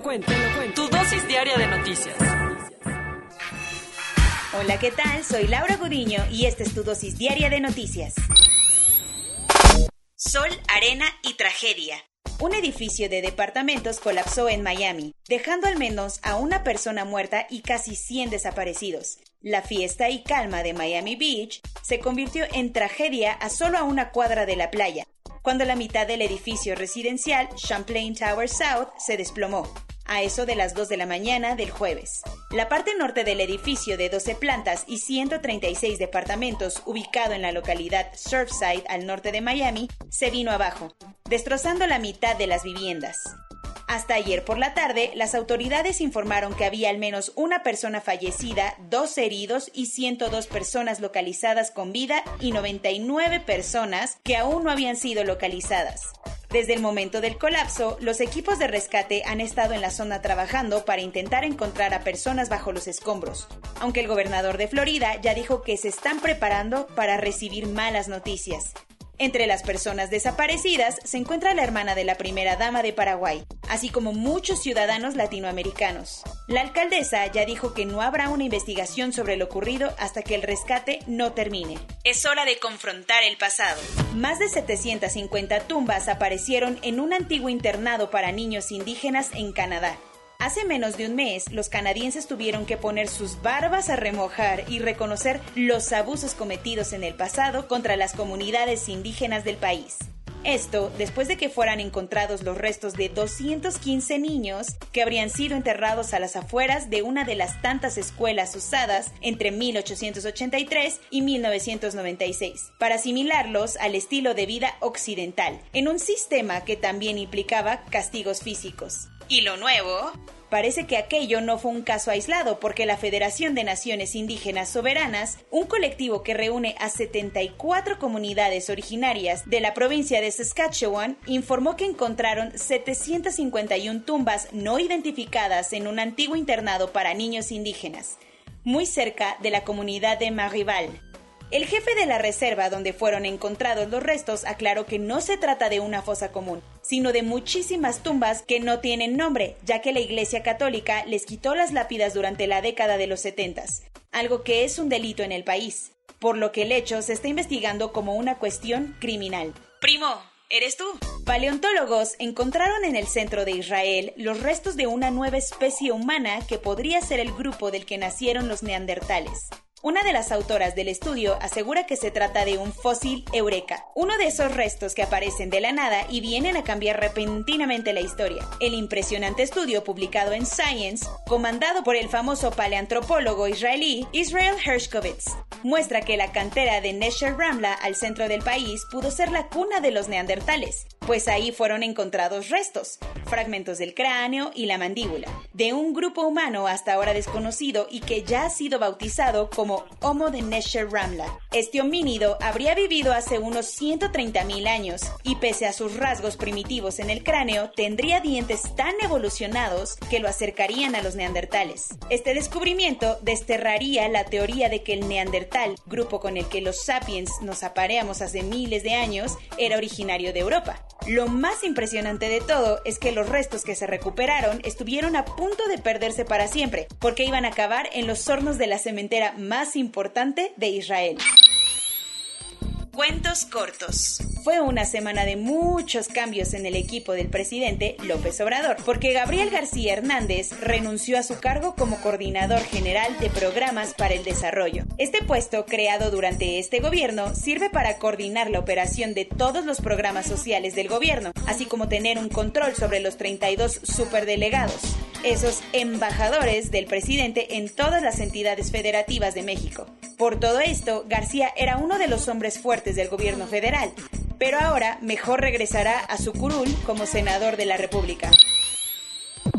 Tu dosis diaria de noticias. Hola, ¿qué tal? Soy Laura Gudiño y esta es tu dosis diaria de noticias. Sol, arena y tragedia. Un edificio de departamentos colapsó en Miami, dejando al menos a una persona muerta y casi 100 desaparecidos. La fiesta y calma de Miami Beach se convirtió en tragedia a solo a una cuadra de la playa, cuando la mitad del edificio residencial Champlain Tower South se desplomó, a eso de las 2 de la mañana del jueves. La parte norte del edificio de 12 plantas y 136 departamentos ubicado en la localidad Surfside al norte de Miami se vino abajo, destrozando la mitad de las viviendas. Hasta ayer por la tarde, las autoridades informaron que había al menos una persona fallecida, dos heridos y 102 personas localizadas con vida y 99 personas que aún no habían sido localizadas. Desde el momento del colapso, los equipos de rescate han estado en la zona trabajando para intentar encontrar a personas bajo los escombros, aunque el gobernador de Florida ya dijo que se están preparando para recibir malas noticias. Entre las personas desaparecidas se encuentra la hermana de la primera dama de Paraguay, así como muchos ciudadanos latinoamericanos. La alcaldesa ya dijo que no habrá una investigación sobre lo ocurrido hasta que el rescate no termine. Es hora de confrontar el pasado. Más de 750 tumbas aparecieron en un antiguo internado para niños indígenas en Canadá. Hace menos de un mes, los canadienses tuvieron que poner sus barbas a remojar y reconocer los abusos cometidos en el pasado contra las comunidades indígenas del país. Esto después de que fueran encontrados los restos de 215 niños que habrían sido enterrados a las afueras de una de las tantas escuelas usadas entre 1883 y 1996 para asimilarlos al estilo de vida occidental, en un sistema que también implicaba castigos físicos. Y lo nuevo, Parece que aquello no fue un caso aislado porque la Federación de Naciones Indígenas Soberanas, un colectivo que reúne a 74 comunidades originarias de la provincia de Saskatchewan, informó que encontraron 751 tumbas no identificadas en un antiguo internado para niños indígenas, muy cerca de la comunidad de Marival, el jefe de la reserva donde fueron encontrados los restos aclaró que no se trata de una fosa común, sino de muchísimas tumbas que no tienen nombre, ya que la Iglesia Católica les quitó las lápidas durante la década de los 70, algo que es un delito en el país, por lo que el hecho se está investigando como una cuestión criminal. Primo, ¿Eres tú? Paleontólogos encontraron en el centro de Israel los restos de una nueva especie humana que podría ser el grupo del que nacieron los neandertales. Una de las autoras del estudio asegura que se trata de un fósil eureka, uno de esos restos que aparecen de la nada y vienen a cambiar repentinamente la historia. El impresionante estudio publicado en Science, comandado por el famoso paleantropólogo israelí Israel Hershkovitz, muestra que la cantera de Nesher Ramla al centro del país pudo ser la cuna de los neandertales, pues ahí fueron encontrados restos, fragmentos del cráneo y la mandíbula, de un grupo humano hasta ahora desconocido y que ya ha sido bautizado como Homo de Nesher Ramla. Este homínido habría vivido hace unos 130.000 años y pese a sus rasgos primitivos en el cráneo, tendría dientes tan evolucionados que lo acercarían a los neandertales. Este descubrimiento desterraría la teoría de que el neandertal, grupo con el que los sapiens nos apareamos hace miles de años, era originario de Europa. Lo más impresionante de todo es que los restos que se recuperaron estuvieron a punto de perderse para siempre, porque iban a acabar en los hornos de la cementera más importante de Israel. Cuentos cortos. Fue una semana de muchos cambios en el equipo del presidente López Obrador, porque Gabriel García Hernández renunció a su cargo como coordinador general de programas para el desarrollo. Este puesto, creado durante este gobierno, sirve para coordinar la operación de todos los programas sociales del gobierno, así como tener un control sobre los 32 superdelegados esos embajadores del presidente en todas las entidades federativas de México. Por todo esto, García era uno de los hombres fuertes del gobierno federal. pero ahora mejor regresará a su curul como senador de la República.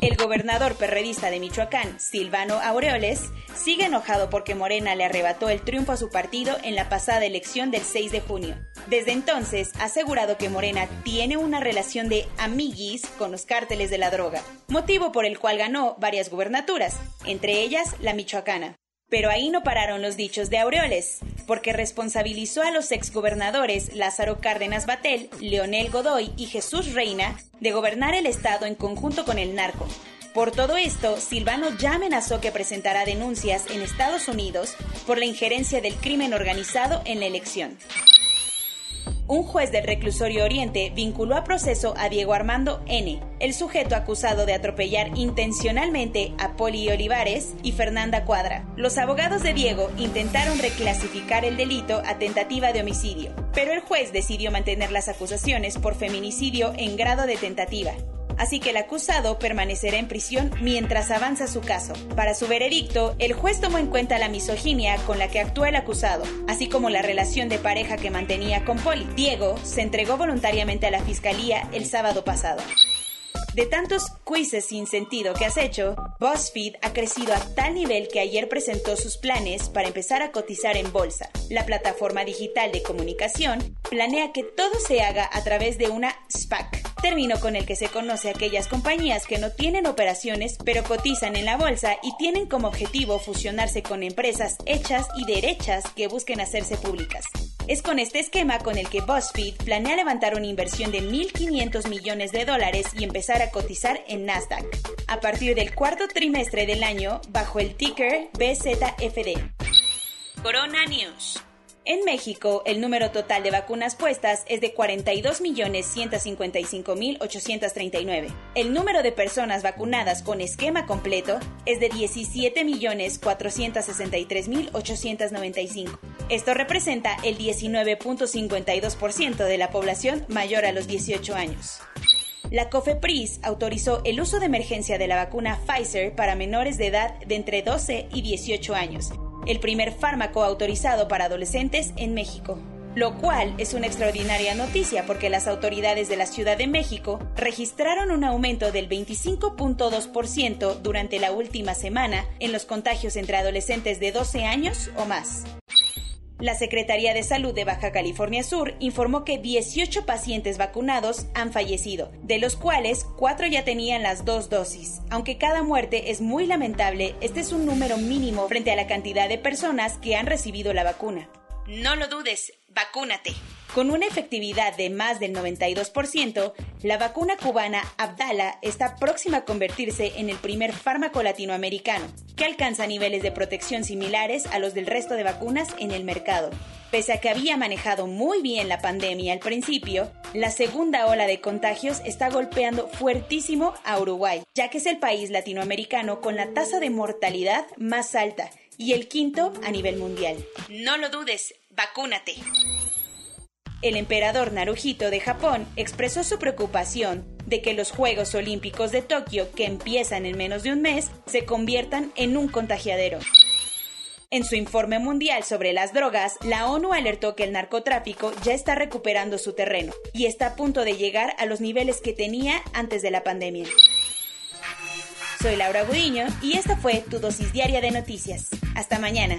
El gobernador perredista de Michoacán, Silvano Aureoles, sigue enojado porque Morena le arrebató el triunfo a su partido en la pasada elección del 6 de junio. Desde entonces ha asegurado que Morena tiene una relación de amiguis con los cárteles de la droga, motivo por el cual ganó varias gubernaturas, entre ellas la michoacana. Pero ahí no pararon los dichos de Aureoles, porque responsabilizó a los exgobernadores Lázaro Cárdenas Batel, Leonel Godoy y Jesús Reina de gobernar el Estado en conjunto con el narco. Por todo esto, Silvano ya amenazó que presentará denuncias en Estados Unidos por la injerencia del crimen organizado en la elección un juez del reclusorio Oriente vinculó a proceso a Diego Armando N., el sujeto acusado de atropellar intencionalmente a Poli Olivares y Fernanda Cuadra. Los abogados de Diego intentaron reclasificar el delito a tentativa de homicidio, pero el juez decidió mantener las acusaciones por feminicidio en grado de tentativa así que el acusado permanecerá en prisión mientras avanza su caso. Para su veredicto, el juez tomó en cuenta la misoginia con la que actúa el acusado, así como la relación de pareja que mantenía con Polly. Diego se entregó voluntariamente a la fiscalía el sábado pasado. De tantos quizzes sin sentido que has hecho, BuzzFeed ha crecido a tal nivel que ayer presentó sus planes para empezar a cotizar en bolsa. La plataforma digital de comunicación planea que todo se haga a través de una SPAC, término con el que se conoce a aquellas compañías que no tienen operaciones pero cotizan en la bolsa y tienen como objetivo fusionarse con empresas hechas y derechas que busquen hacerse públicas. Es con este esquema con el que BuzzFeed planea levantar una inversión de 1.500 millones de dólares y empezar a cotizar en Nasdaq a partir del cuarto trimestre del año bajo el ticker BZFD. Corona News. En México, el número total de vacunas puestas es de 42.155.839. El número de personas vacunadas con esquema completo es de 17.463.895. Esto representa el 19.52% de la población mayor a los 18 años. La COFEPRIS autorizó el uso de emergencia de la vacuna Pfizer para menores de edad de entre 12 y 18 años el primer fármaco autorizado para adolescentes en México. Lo cual es una extraordinaria noticia porque las autoridades de la Ciudad de México registraron un aumento del 25.2% durante la última semana en los contagios entre adolescentes de 12 años o más. La Secretaría de Salud de Baja California Sur informó que 18 pacientes vacunados han fallecido, de los cuales 4 ya tenían las dos dosis. Aunque cada muerte es muy lamentable, este es un número mínimo frente a la cantidad de personas que han recibido la vacuna. No lo dudes, vacúnate. Con una efectividad de más del 92%, la vacuna cubana Abdala está próxima a convertirse en el primer fármaco latinoamericano que alcanza niveles de protección similares a los del resto de vacunas en el mercado. Pese a que había manejado muy bien la pandemia al principio, la segunda ola de contagios está golpeando fuertísimo a Uruguay, ya que es el país latinoamericano con la tasa de mortalidad más alta y el quinto a nivel mundial. No lo dudes, vacúnate. El emperador Naruhito de Japón expresó su preocupación de que los Juegos Olímpicos de Tokio, que empiezan en menos de un mes, se conviertan en un contagiadero. En su informe mundial sobre las drogas, la ONU alertó que el narcotráfico ya está recuperando su terreno y está a punto de llegar a los niveles que tenía antes de la pandemia. Soy Laura Gudiño y esta fue tu dosis diaria de noticias. Hasta mañana.